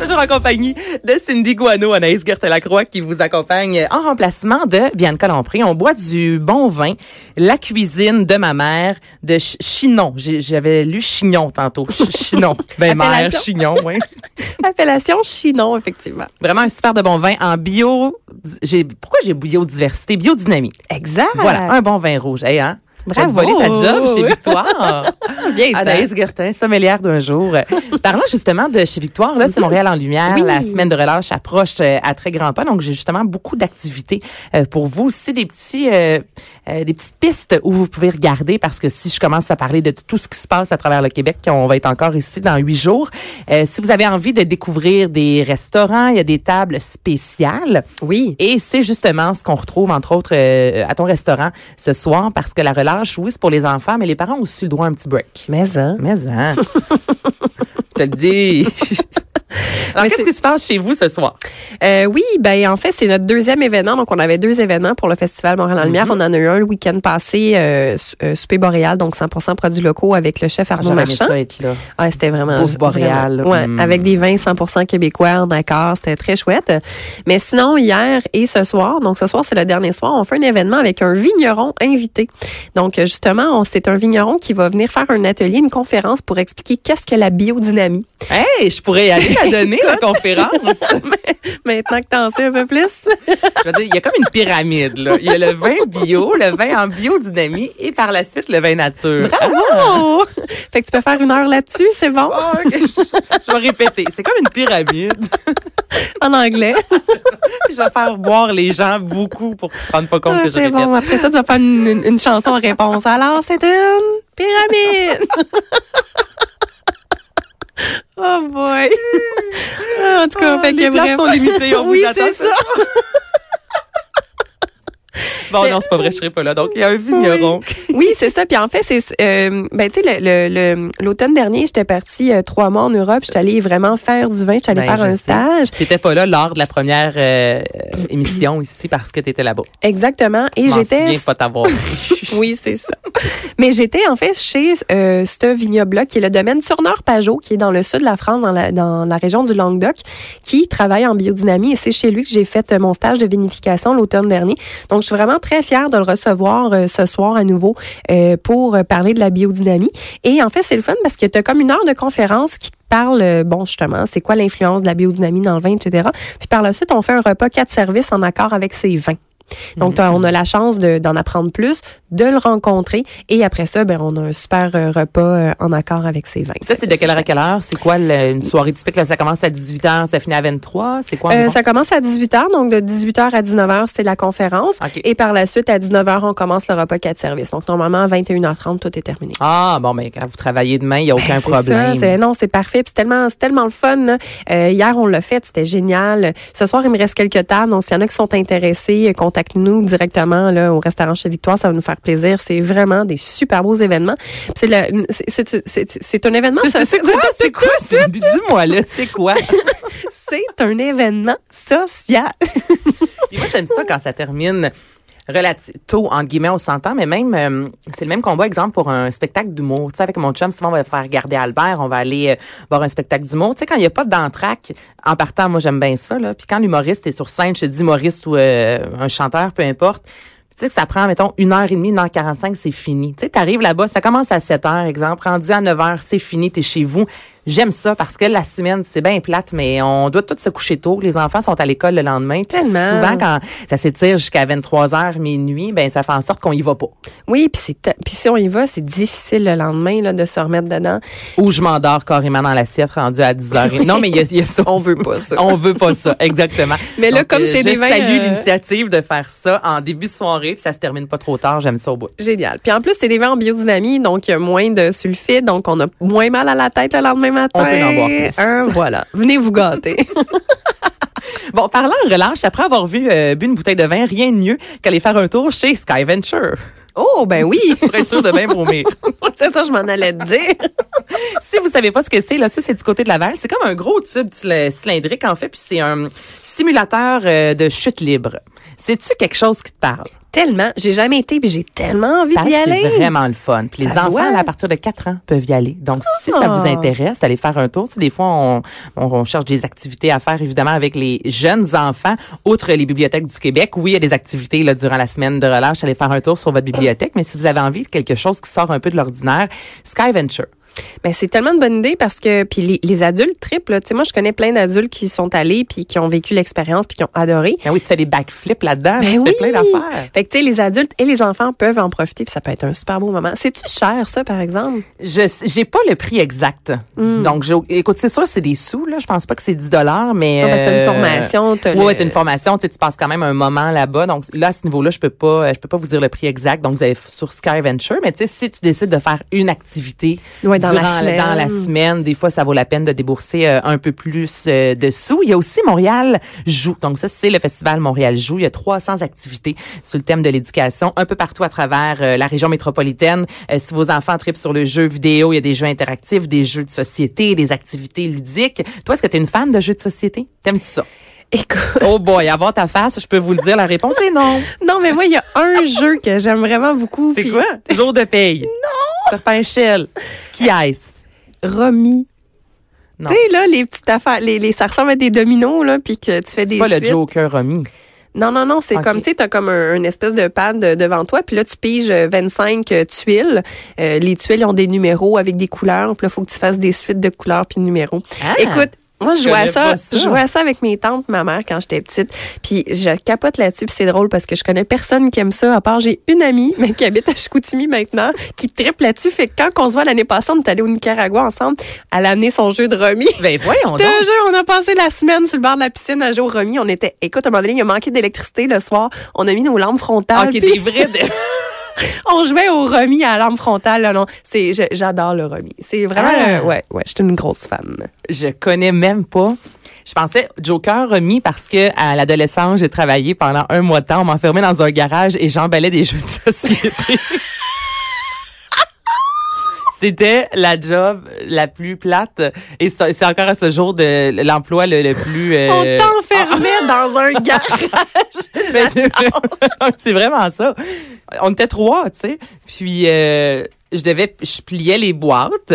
Toujours en compagnie de Cindy Guano, Anaïs Gertelacroix qui vous accompagne en remplacement de Bianca Lompré. On boit du bon vin, la cuisine de ma mère de Ch- Chinon. J'avais lu Chignon tantôt. Ch- Chinon. Ben, mère. Chignon, oui. Appellation Chinon, effectivement. Vraiment un super de bon vin en bio. J'ai, pourquoi j'ai biodiversité? Biodynamie. Exact. Voilà, un bon vin rouge. Hey, hein? Bravo. Volé ta job chez Victoire. Bien Anaïs Gertin, sommelière d'un jour. Parlant justement de chez Victoire, là, c'est Montréal en lumière. Oui. La semaine de relâche approche euh, à très grands pas. Donc, j'ai justement beaucoup d'activités euh, pour vous. aussi des petits, euh, euh, des petites pistes où vous pouvez regarder parce que si je commence à parler de tout ce qui se passe à travers le Québec, on va être encore ici dans huit jours. Euh, si vous avez envie de découvrir des restaurants, il y a des tables spéciales. Oui. Et c'est justement ce qu'on retrouve, entre autres, euh, à ton restaurant ce soir, parce que la relâche, oui, c'est pour les enfants, mais les parents ont aussi le droit à un petit break. Mais, hein. Mais, hein? Je te le dis. Alors, qu'est-ce qui se passe chez vous ce soir? Euh, oui, ben en fait, c'est notre deuxième événement. Donc, on avait deux événements pour le Festival Montréal en Lumière. On en a eu un le week-end passé, euh, euh, Souper Boréal, donc 100 produits locaux avec le chef Arnaud aimé Marchand. ça être là. Ouais, c'était vraiment Bouffe vraiment- Ouais, Mm. avec des vins 100% québécois, d'accord, c'était très chouette. Mais sinon hier et ce soir, donc ce soir c'est le dernier soir, on fait un événement avec un vigneron invité. Donc justement, c'est un vigneron qui va venir faire un atelier, une conférence pour expliquer qu'est-ce que la biodynamie. Hey, je pourrais y aller la donner, la conférence. Maintenant que t'en sais un peu plus. Je veux dire, il y a comme une pyramide, là. Il y a le vin bio, le vin en biodynamie et par la suite, le vin nature. Bravo! fait que tu peux faire une heure là-dessus, c'est bon? Ah, je, je vais répéter. C'est comme une pyramide. En anglais. je vais faire boire les gens beaucoup pour qu'ils se rendent pas compte Ah, que je répète. bon. Après ça, tu vas faire une, une- une chanson en réponse. Alors, c'est une pyramide. Oh boy. Ah, en tout cas, Ah, fait les que places vraiment- sont limitées, on oui, c'est ce ça. Bon, non, c'est pas vrai, je serai pas là. Donc, il y a un vigneron. Oui, c'est ça. Puis en fait, c'est euh, ben tu sais l'automne dernier, j'étais partie euh, trois mois en Europe. J'étais allée vraiment faire du vin. J'étais allée Ben, faire je un sais. stage. T'étais pas là lors de la première euh, émission ici parce que t'étais là-bas. Exactement. Et Je j'étais souviens pas t'avoir. Oui, c'est ça. Mais j'étais en fait chez euh, ce vignoble qui est le domaine Surneur-Pajot, qui est dans le sud de la France, dans la, dans la région du Languedoc, qui travaille en biodynamie. Et c'est chez lui que j'ai fait mon stage de vinification l'automne dernier. Donc, je suis vraiment très fière de le recevoir euh, ce soir à nouveau euh, pour euh, parler de la biodynamie. Et en fait, c'est le fun parce que tu as comme une heure de conférence qui te parle, bon, justement, c'est quoi l'influence de la biodynamie dans le vin, etc. Puis par la suite, on fait un repas quatre services en accord avec ces vins. Donc, t'as- on a la chance de- d'en apprendre plus, de le rencontrer, et après ça, ben, on a un super euh, repas euh, en accord avec ses vins. Ça, c'est de quelle heure à quelle heure? C'est quoi le- une soirée typique? Là, ça commence à 18h, ça finit à 23 C'est quoi? Euh, ça commence à 18h, donc de 18h à 19h, c'est la conférence. Et par la suite, à 19h, on commence le repas 4 services. Donc, normalement, à 21h30, tout est terminé. Ah, bon, ben, quand vous travaillez demain, il n'y a aucun Ben, c'est problème. ça, non, c'est parfait. Puis C'est tellement, c'est tellement le fun. Euh, hier, on l'a fait, c'était génial. Ce soir, il me reste quelques tables. Donc, s'il y en a qui sont intéressés, contactez-nous directement là, au restaurant chez Victoire. Ça va nous faire plaisir. C'est vraiment des super beaux événements. C'est un événement. C'est- quoi? C'est quoi? Dis-moi, là, c'est quoi? C'est un événement social. Puis moi, j'aime ça quand ça termine relativement tôt, en guillemets, on s'entend, mais même, euh, c'est le même combat, exemple, pour un spectacle d'humour. Tu sais, avec mon chum, souvent, on va faire regarder Albert, on va aller euh, voir un spectacle d'humour. Tu sais, quand il n'y a pas d'entraque, en partant, moi, j'aime bien ça, là. Puis quand l'humoriste est sur scène, je te dis humoriste ou euh, un chanteur, peu importe, tu sais que ça prend, mettons, une heure et demie, une heure quarante-cinq, c'est fini. Tu sais, t'arrives là-bas, ça commence à 7 heures, exemple, rendu à 9 heures, c'est fini, t'es chez vous. J'aime ça parce que la semaine, c'est bien plate, mais on doit tous se coucher tôt. Les enfants sont à l'école le lendemain. Tellement. Souvent, quand ça s'étire jusqu'à 23 heures, minuit, ben ça fait en sorte qu'on y va pas. Oui, puis si on y va, c'est difficile le lendemain là, de se remettre dedans. Ou je m'endors carrément dans l'assiette rendu à 10 heures. Non, mais il y a, il y a ça. On veut pas ça. On veut pas ça, exactement. Mais là, Donc, comme euh, c'est je des vins, salue euh, l'initiative de faire ça en début de soirée, puis ça se termine pas trop tard. J'aime ça au bout. Génial. Puis en plus, c'est des vins en biodynamie, donc il y a moins de sulfite, donc on a moins mal à la tête le lendemain matin. On peut en boire plus. Un, voilà. Venez vous gâter. Bon, parlant de relâche, après avoir vu euh, bu une bouteille de vin, rien de mieux qu'aller faire un tour chez Sky Venture. oh, ben oui. Pour être sûr de bien vomir. c'est ça, je m'en allais te dire. si vous savez pas ce que c'est, là, ça, c'est du côté de Laval. C'est comme un gros tube cyl- cylindrique, en fait, puis c'est un simulateur euh, de chute libre. C'est-tu quelque chose qui te parle? Tellement. J'ai jamais été, puis j'ai tellement envie d'y aller. C'est vraiment le fun. Puis les Ça enfants, doit. à partir de 4 ans, peuvent y aller. Donc, si ça Ah. vous intéresse, allez faire un tour. Tu sais, des fois, on, on, on cherche des activités à faire, évidemment, avec les jeunes enfants. Outre les bibliothèques du Québec, oui, il y a des activités là, durant la semaine de relâche. Allez faire un tour sur votre bibliothèque. Mais si vous avez envie de quelque chose qui sort un peu de l'ordinaire, Sky Venture. Ben, c'est tellement de bonne idée parce que puis les, les adultes triplent. Tu sais, moi, je connais plein d'adultes qui sont allés puis qui ont vécu l'expérience puis qui ont adoré. Ben oui, tu fais des backflips là-dedans. Ben tu oui. fais plein d'affaires. Fait que, tu sais, les adultes et les enfants peuvent en profiter puis ça peut être un super beau moment. C'est-tu cher, ça, par exemple? Je j'ai pas le prix exact. Hmm. Donc écoute c'est sûr c'est des sous là, je pense pas que c'est 10 dollars mais Non, parce que t'as une euh, formation, Ouais, le- une formation, tu sais, tu passes quand même un moment là-bas. Donc là à ce niveau-là, je peux pas je peux pas vous dire le prix exact. Donc vous allez sur Sky Venture, mais tu sais si tu décides de faire une activité Ouais, dans la durant semaine. dans la semaine, des fois ça vaut la peine de débourser euh, un peu plus euh, de sous. Il y a aussi Montréal joue. Donc ça c'est le festival Montréal joue, il y a 300 activités sur le thème de l'éducation un peu partout à travers euh, la région métropolitaine. Euh, si vos enfants tripent sur le jeu vidéo, il y a des jeux interactifs, des jeux de société, des activités ludiques. Toi, est-ce que tu es une fan de jeux de société? T'aimes-tu ça? Écoute, Oh boy, avant ta face, je peux vous le dire, la réponse est non. non, mais moi, il y a un jeu que j'aime vraiment beaucoup. C'est quoi? Jour de paye. Non! Serpent Shell. Qui est-ce? Romy. Tu sais, là, les petites affaires, les, les, ça ressemble à des dominos, là, puis que tu fais C'est des pas le suites. Joker Romy. Non, non, non, c'est comme, tu sais, t'as comme un, une espèce de pad de- devant toi, puis là, tu piges euh, 25 euh, tuiles. Euh, les tuiles ont des numéros avec des couleurs, puis là, faut que tu fasses des suites de couleurs puis de numéros. Ah! Écoute, moi, je Je jouais à ça, je jouais à ça avec mes tantes, ma mère, quand j'étais petite. Puis je capote là-dessus, puis c'est drôle parce que je connais personne qui aime ça, à part j'ai une amie, mais qui habite à Chicoutimi maintenant, qui triple là-dessus. Fait que quand on se voit l'année passée, on est allé au Nicaragua ensemble, elle a amené son jeu de remis. Ben voyons donc. jure, on a passé la semaine sur le bord de la piscine à jouer au remis. On était, écoute, à un moment donné, il a manqué d'électricité le soir. On a mis nos lampes frontales. Ok, puis des vrais. on jouait au remis à la lampe frontale. Là, non, c'est, j'adore le remis. C'est vraiment, Ah. euh, ouais, ouais, je suis une grosse fan. Je connais même pas. Je pensais Joker Romy parce que à l'adolescence, j'ai travaillé pendant un mois de temps. On m'enfermait dans un garage et j'emballais des jeux de société. C'était la job la plus plate et c'est encore à ce jour de l'emploi le, le plus. euh, On t'enfermait dans un garage. Ben, c'est c'est vraiment ça. On était trois, tu sais. Puis euh, je devais, je pliais les boîtes.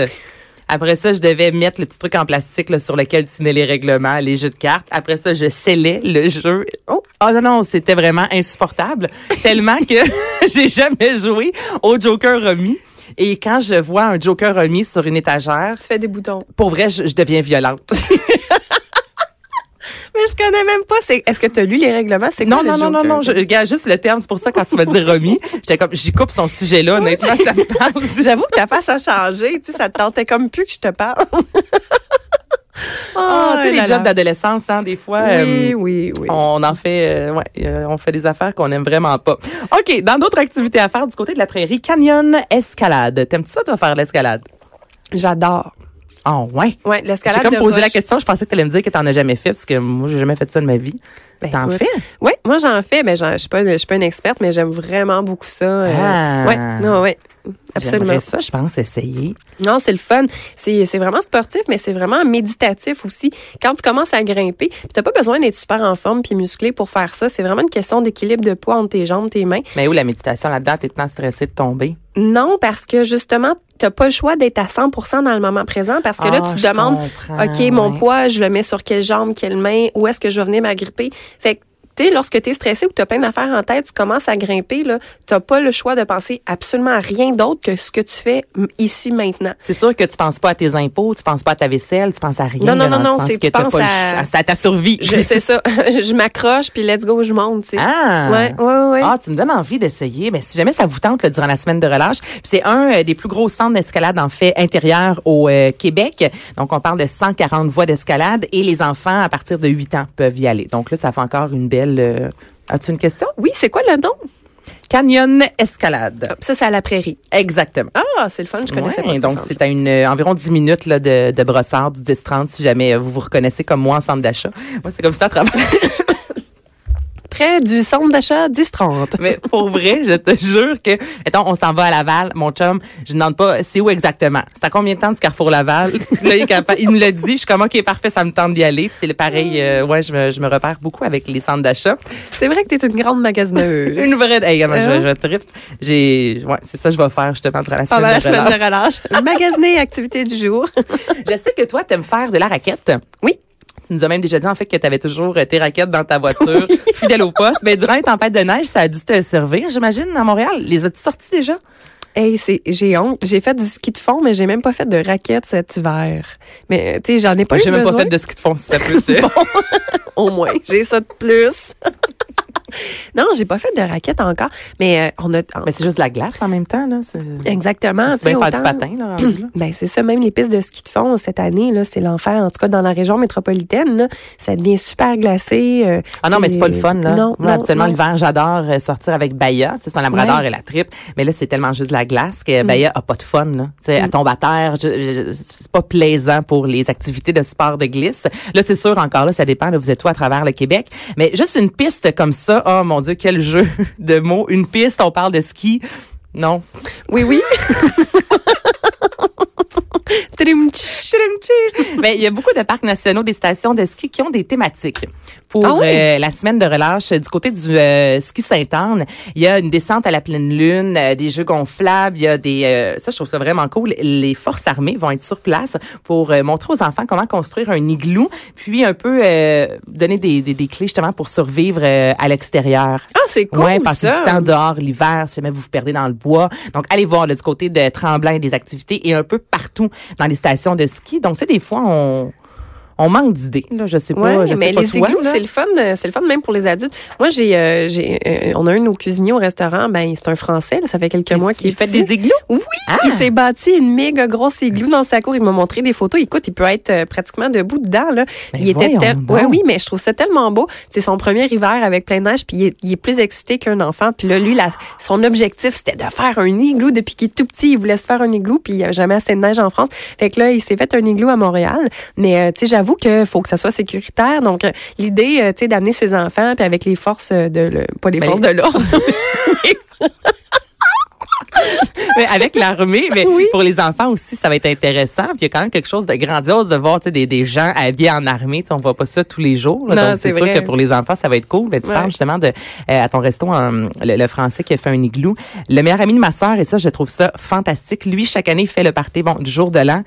Après ça, je devais mettre le petit truc en plastique là, sur lequel tu mets les règlements, les jeux de cartes. Après ça, je scellais le jeu. Oh, oh non, non, c'était vraiment insupportable. tellement que j'ai jamais joué au Joker remis. Et quand je vois un Joker remis sur une étagère, tu fais des boutons. pour vrai, je, je deviens violente. Mais je connais même pas. C'est, est-ce que tu as lu les règlements? C'est Non, non, non, non, non, je regarde juste le terme. C'est pour ça, quand tu vas dire remis, j'étais comme, j'y coupe son sujet-là. Honnêtement, ça me parle. J'avoue que ta face a changé. Tu sais, ça te tentait comme plus que je te parle. Ah, tu sais, les jobs d'adolescence, hein, des fois. Oui, euh, oui, oui. On en fait, euh, ouais, euh, on fait des affaires qu'on aime vraiment pas. OK, dans d'autres activités à faire du côté de la prairie, canyon escalade. T'aimes-tu ça, toi, faire l'escalade? J'adore. Oh, ouais? Ouais, J'ai l'escalade comme de posé la question, je pensais que tu allais me dire que t'en as jamais fait, parce que moi, j'ai jamais fait ça de ma vie. Ben, T'en fais? Oui, moi j'en fais, mais je suis pas, je suis pas une experte, mais j'aime vraiment beaucoup ça. Ah. Ouais, non, ouais, absolument. Ça, je pense, essayer. Non, c'est le fun. C'est, vraiment sportif, mais c'est vraiment méditatif aussi. Quand tu commences à grimper, puis t'as pas besoin d'être super en forme puis musclé pour faire ça. C'est vraiment une question d'équilibre de poids entre tes jambes, tes mains. Mais où la méditation là-dedans, t'es tant stressé de tomber? Non, parce que justement, t'as pas le choix d'être à 100% dans le moment présent parce que là, Ah, tu te demandes, OK, mon ouais. poids, je le mets sur quelle jambe, quelle main, où est-ce que je vais venir m'agripper? Fait que, tu sais, lorsque tu es stressé ou que tu as plein d'affaires en tête, tu commences à grimper, là, tu pas le choix de penser absolument à rien d'autre que ce que tu fais ici, maintenant. C'est sûr que tu penses pas à tes impôts, tu penses pas à ta vaisselle, tu penses à rien. Non, non, non, non, c'est- que tu penses à- à ta survie. Je sais ça. je m'accroche, puis let's go, je monte, tu sais. Ah! Ouais, ouais, ouais. Ah, tu me donnes envie d'essayer. Mais si jamais ça vous tente là, durant la semaine de relâche, c'est un euh, des plus gros centres d'escalade en fait intérieur au euh, Québec. Donc on parle de 140 voies d'escalade et les enfants à partir de 8 ans peuvent y aller. Donc là, ça fait encore une belle. Euh, As-tu une question? Oui, c'est quoi le nom? Canyon Escalade. Ça, c'est à la prairie. Exactement. Ah, c'est le fun, je connaissais Ouais, pas donc c'est à une euh, environ 10 minutes là, de, de brossard du 10-30 si jamais euh, vous vous reconnaissez comme moi en centre d'achat. Moi, c'est comme ça à travers. près du centre d'achat 10-30. Mais pour vrai, je te jure que, mettons, on s'en va à Laval, mon chum, je ne demande pas c'est où exactement? C'est à combien de temps du Carrefour Laval? Là, il, me l'a dit, je suis comme, OK, parfait, ça me tente d'y aller. C'est le pareil, euh, ouais, je me, je me repère beaucoup avec les centres d'achat. C'est vrai que t'es une grande magasineuse. Une vraie, hey, comment Hein? je, je trippe. J'ai, ouais, c'est ça que je vais faire justement durant la semaine Pendant la de semaine relâche. de relâche. Magasiner activité du jour. Je sais que toi, t'aimes faire de la raquette. Oui. Tu nous as même déjà dit, en fait, que tu avais toujours euh, tes raquettes dans ta voiture, fidèle au poste. Mais durant les tempêtes de neige, ça a dû te servir, j'imagine, à Montréal. Les as-tu sortis déjà? Hey, c'est, j'ai honte. J'ai fait du ski de fond, mais j'ai même pas fait de raquettes cet hiver. Mais, tu sais, j'en ai pas eu J'ai même pas fait de ski de fond, si ça peut. Au moins, j'ai ça de plus. non, j'ai pas fait de raquettes encore, mais euh, on a Mais c'est juste de la glace en même temps, là. Exactement. c'est bien faire du patin, là. Ben c'est ça, même les pistes de ski de fond cette année là, c'est l'enfer. En tout cas, dans la région métropolitaine, là, ça devient super glacé. euh, Ah non, mais c'est pas le fun, là. Non, Moi, non. l'hiver, j'adore euh, sortir avec Baya. Tu sais, c'est un labrador Ouais. Mm. et la tripe. Mais là, c'est tellement juste de la glace que Baya a pas de fun, là. Tu sais, elle tombe à terre. c'est pas plaisant pour les activités de sport de glisse. Là, c'est sûr, encore là, ça dépend, là, vous êtes où à travers le Québec. Mais juste une piste comme ça, oh mon Dieu, quel jeu de mots. Une piste, on parle de ski. Non. Oui, oui. Ben, il y a beaucoup de parcs nationaux, des stations de ski qui ont des thématiques. Pour Ah oui? euh, la semaine de relâche du côté du euh, ski Sainte-Anne, il y a une descente à la pleine lune, euh, des jeux gonflables, il y a des euh, ça je trouve ça vraiment cool. Les forces armées vont être sur place pour euh, montrer aux enfants comment construire un igloo, puis un peu euh, donner des, des, des clés justement pour survivre à l'extérieur. Ah, c'est cool ouais, passer ça. du temps dehors l'hiver, si jamais vous vous perdez dans le bois. Donc, allez voir là, du côté de Tremblant des activités et un peu partout dans les stations de ski. Donc, tu sais, des fois, on, on manque d'idées. Là, je sais pas, Ouais, je mais sais pas les toi, igloos, c'est le fun, euh, c'est le fun même pour les adultes. Moi, j'ai, euh, j'ai, euh, on a un de nos cuisiniers au restaurant, ben c'est un Français, là, ça fait quelques mois qu'il il fait des igloos. Oui, Ah! il s'est bâti une méga grosse igloo dans sa cour. Il m'a montré des photos. Écoute, il peut être euh, pratiquement debout dedans. Là. Ben il était tel- ouais, oui, mais je trouve ça tellement beau. C'est son premier hiver avec plein de neige, puis il est, il est plus excité qu'un enfant. Puis là, lui, la, son objectif, c'était de faire un igloo depuis qu'il est tout petit. Il voulait se faire un igloo, puis il n'y a jamais assez de neige en France. Fait que là, il s'est fait un igloo à Montréal. Mais euh, tu sais, j'avoue que faut que ça soit sécuritaire. Donc, euh, l'idée, euh, tu sais, d'amener ses enfants, puis avec les forces euh, de, le, pas les Mais forces les- de l'ordre. mais avec l'armée, mais Oui. pour les enfants aussi, ça va être intéressant. Puis il y a quand même quelque chose de grandiose de voir tu sais, des, des gens habillés en armée. Tu sais, on voit pas ça tous les jours. là. Non, Donc, c'est sûr que pour les enfants, ça va être cool. Mais tu Ouais. parles justement de euh, à ton resto, le, le français qui a fait un igloo. Le meilleur ami de ma sœur, et ça, je trouve ça fantastique. Lui, chaque année, il fait le party bon, du jour de l'an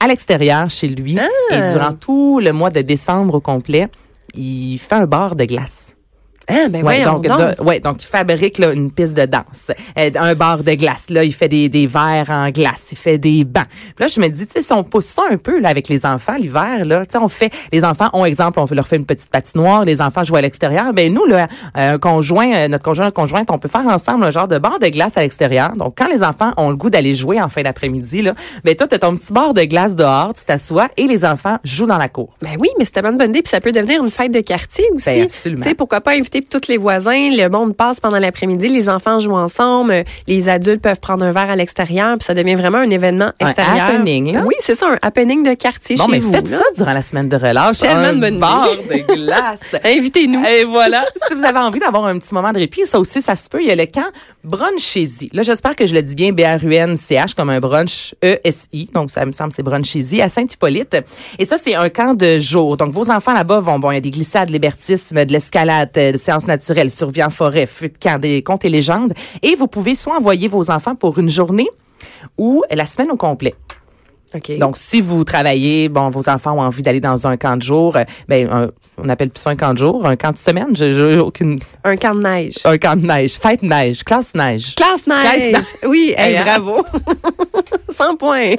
à l'extérieur chez lui. Ah! Et durant tout le mois de décembre au complet, il fait un bar de glace. Ah, ben Ouais, donc, donc. de- ouais, donc il fabrique là, une piste de danse, euh, un bar de glace. Là, il fait des, des verres en glace, il fait des bancs. Puis là, je me dis, tu sais, si on pousse ça un peu là avec les enfants l'hiver, là, tu sais, on fait, les enfants ont exemple, on leur fait une petite patinoire, les enfants jouent à l'extérieur. Ben nous, là, un conjoint, euh, notre conjoint, conjointe, on peut faire ensemble un genre de bar de glace à l'extérieur. Donc, quand les enfants ont le goût d'aller jouer en fin d'après-midi, là, ben toi, t'as ton petit bar de glace dehors, tu t'assois et les enfants jouent dans la cour. Ben oui, mais c'est tellement une bonne idée. Puis ça peut devenir une fête de quartier aussi. Ben, absolument. Tu sais, pourquoi pas inviter tous les voisins, le monde passe pendant l'après-midi, les enfants jouent ensemble, euh, les adultes peuvent prendre un verre à l'extérieur, puis ça devient vraiment un événement Un extérieur. happening, là. Oui, c'est ça, un happening de quartier Bon, chez mais vous. faites là. ça durant la semaine de relâche. Tellement un de bonne idée. de glace. Invitez-nous. Et voilà, si vous avez envie d'avoir un petit moment de répit, ça aussi, ça se peut. Il y a le camp Brunchésie. Là, j'espère que je le dis bien, B-R-U-N-C-H, comme un brunch E-S-I. Donc, ça me semble, c'est Brunchésie à Saint-Hippolyte. Et ça, c'est un camp de jour. Donc, vos enfants là-bas vont, bon, il y a des glissades, l'hébertisme, de l'escalade, euh, séances naturelles, survie en forêt, feu de camp, des contes et légendes. Et vous pouvez soit envoyer vos enfants pour une journée ou la semaine au complet. OK. Donc, si vous travaillez, bon, vos enfants ont envie d'aller dans un camp de jour, euh, ben, un- on appelle plus ça un camp de jour, un camp de semaine. J'ai aucune, un camp de neige. un camp de neige, fête neige, classe neige. Classe neige. Classe Oui, hey, Hey, hein? bravo. 100 points.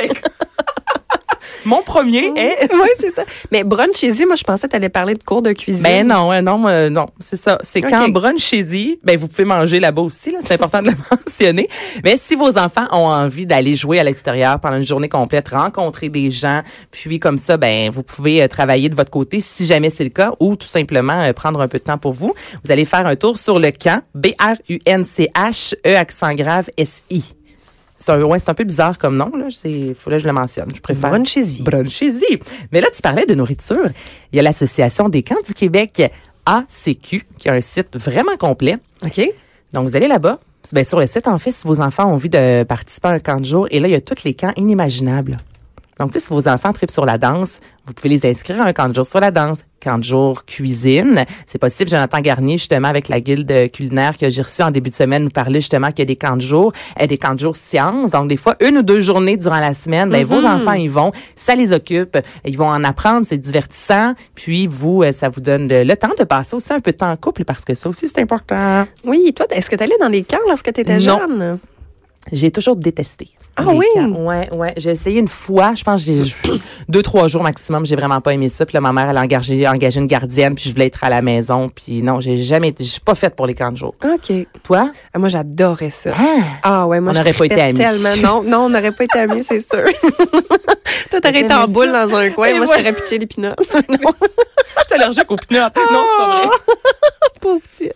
Mon premier est. oui, c'est ça. Mais brunch-y, moi, je pensais que tu allais parler de cours de cuisine. Ben non, euh, non, euh, non, c'est ça. C'est Ok. quand brunchez-y, ben vous pouvez manger là-bas aussi, là, c'est important de le mentionner. Mais si vos enfants ont envie d'aller jouer à l'extérieur pendant une journée complète, rencontrer des gens, puis comme ça, ben vous pouvez euh, travailler de votre côté si jamais c'est le cas, ou tout simplement euh, prendre un peu de temps pour vous. Vous allez faire un tour sur le camp B R U N C H E accent grave S I. C'est un, ouais, c'est un peu bizarre comme nom, là. C'est, faut là, que je le mentionne. Je préfère. Brunchez-y. Brunchez-y. Mais là, tu parlais de nourriture. Il y a l'Association des camps du Québec ACQ, qui est un site vraiment complet. OK. Donc, vous allez là-bas. Ben, sur le site, en fait, si vos enfants ont envie de participer à un camp de jour, et là, il y a tous les camps inimaginables. Donc, tu sais, si vos enfants tripent sur la danse, vous pouvez les inscrire à un camp de jour sur la danse, camp de jour cuisine. C'est possible. Jonathan Garnier, justement, avec la guilde culinaire que j'ai reçu en début de semaine, nous parlait justement qu'il y a des camps de jour, et des camps de jour sciences. Donc, des fois, une ou deux journées durant la semaine, ben, vos enfants y vont, ça les occupe, ils vont en apprendre, c'est divertissant. Puis, vous, euh, ça vous donne le, temps de passer aussi un peu de temps en couple parce que ça aussi, c'est important. Oui, toi, est-ce que tu allais dans les camps lorsque tu étais Non. jeune? J'ai toujours détesté. Ah oui? camps. Ouais, ouais. J'ai essayé une fois, je pense que j'ai deux, trois jours maximum. J'ai vraiment pas aimé ça. Puis là, ma mère, elle a engagé, engagé une gardienne, puis je voulais être à la maison. Puis non, j'ai jamais été, je suis pas faite pour les camps de jour. OK. Toi? Ah, Moi, j'adorais ça. Ah! Ah ouais, moi On je n'aurait pas été amis. tellement. Non, non, on n'aurait pas été amis, c'est sûr. Toi, t'aurais été en boule dans un coin, Et moi, je t'aurais pitché les pinottes. Je suis allergique aux pinottes. Non, c'est pas vrai. Pauvre petite.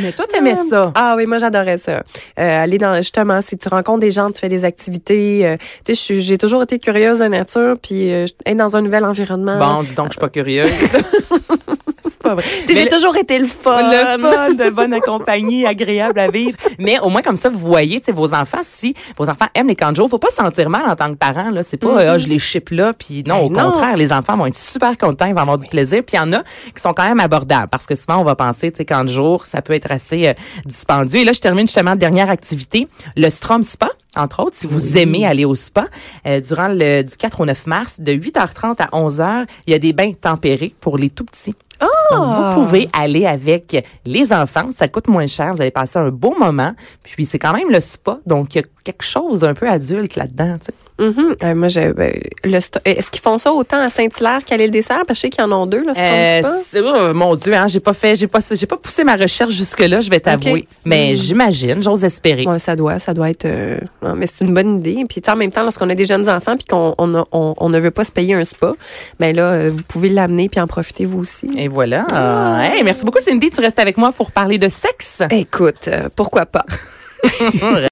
Mais toi, t'aimais ça. Ah oui, moi j'adorais ça. Euh, aller dans justement, si tu rencontres des gens, tu fais des activités. euh, tu sais, j'ai toujours été curieuse de nature, puis euh, être dans un nouvel environnement. Bon, dis donc, je suis pas curieuse. c'est pas vrai. J'ai le- toujours été le fun. Le fun, de bonne compagnie, agréable à vivre. Mais au moins, comme ça, vous voyez, vos enfants, si vos enfants aiment les jour, faut pas se sentir mal en tant que parent, là. C'est pas, Ah, je les chip là, puis non, au Ben non. contraire, les enfants vont être super contents, ils vont avoir du plaisir. Puis il y en a qui sont quand même abordables, parce que souvent, on va penser, tu sais, jour, ça peut être assez euh, dispendieux. Et là, je termine justement dernière activité, le Strom Spa. Entre autres, si vous aimez aller au spa, euh, durant le du 4 au 9 mars, de 8h30 à 11h, il y a des bains tempérés pour les tout petits. Donc, vous pouvez aller avec les enfants. Ça coûte moins cher. Vous allez passer un beau moment. Puis, c'est quand même le spa. Donc, il y a quelque chose d'un peu adulte là-dedans. tu sais. Mhm. Euh, moi, j'ai, ben, le sto- Est-ce qu'ils font ça autant à Saint-Hilaire qu'à l'île des Serres? Parce que je sais qu'il y en a deux, là, Euh, c'est- oh, mon Dieu, hein, j'ai pas fait, j'ai pas, j'ai pas poussé ma recherche jusque-là, je vais t'avouer. Mais Mm. j'imagine, j'ose espérer. Ouais, ça doit, ça doit être. euh, non, mais c'est une bonne idée. Puis en même temps, lorsqu'on a des jeunes enfants puis qu'on on, on, on ne veut pas se payer un spa, ben là, euh, vous pouvez l'amener puis en profiter vous aussi. Et voilà. Hey, merci beaucoup, Cindy. Tu restes avec moi pour parler de sexe. Écoute, euh, pourquoi pas?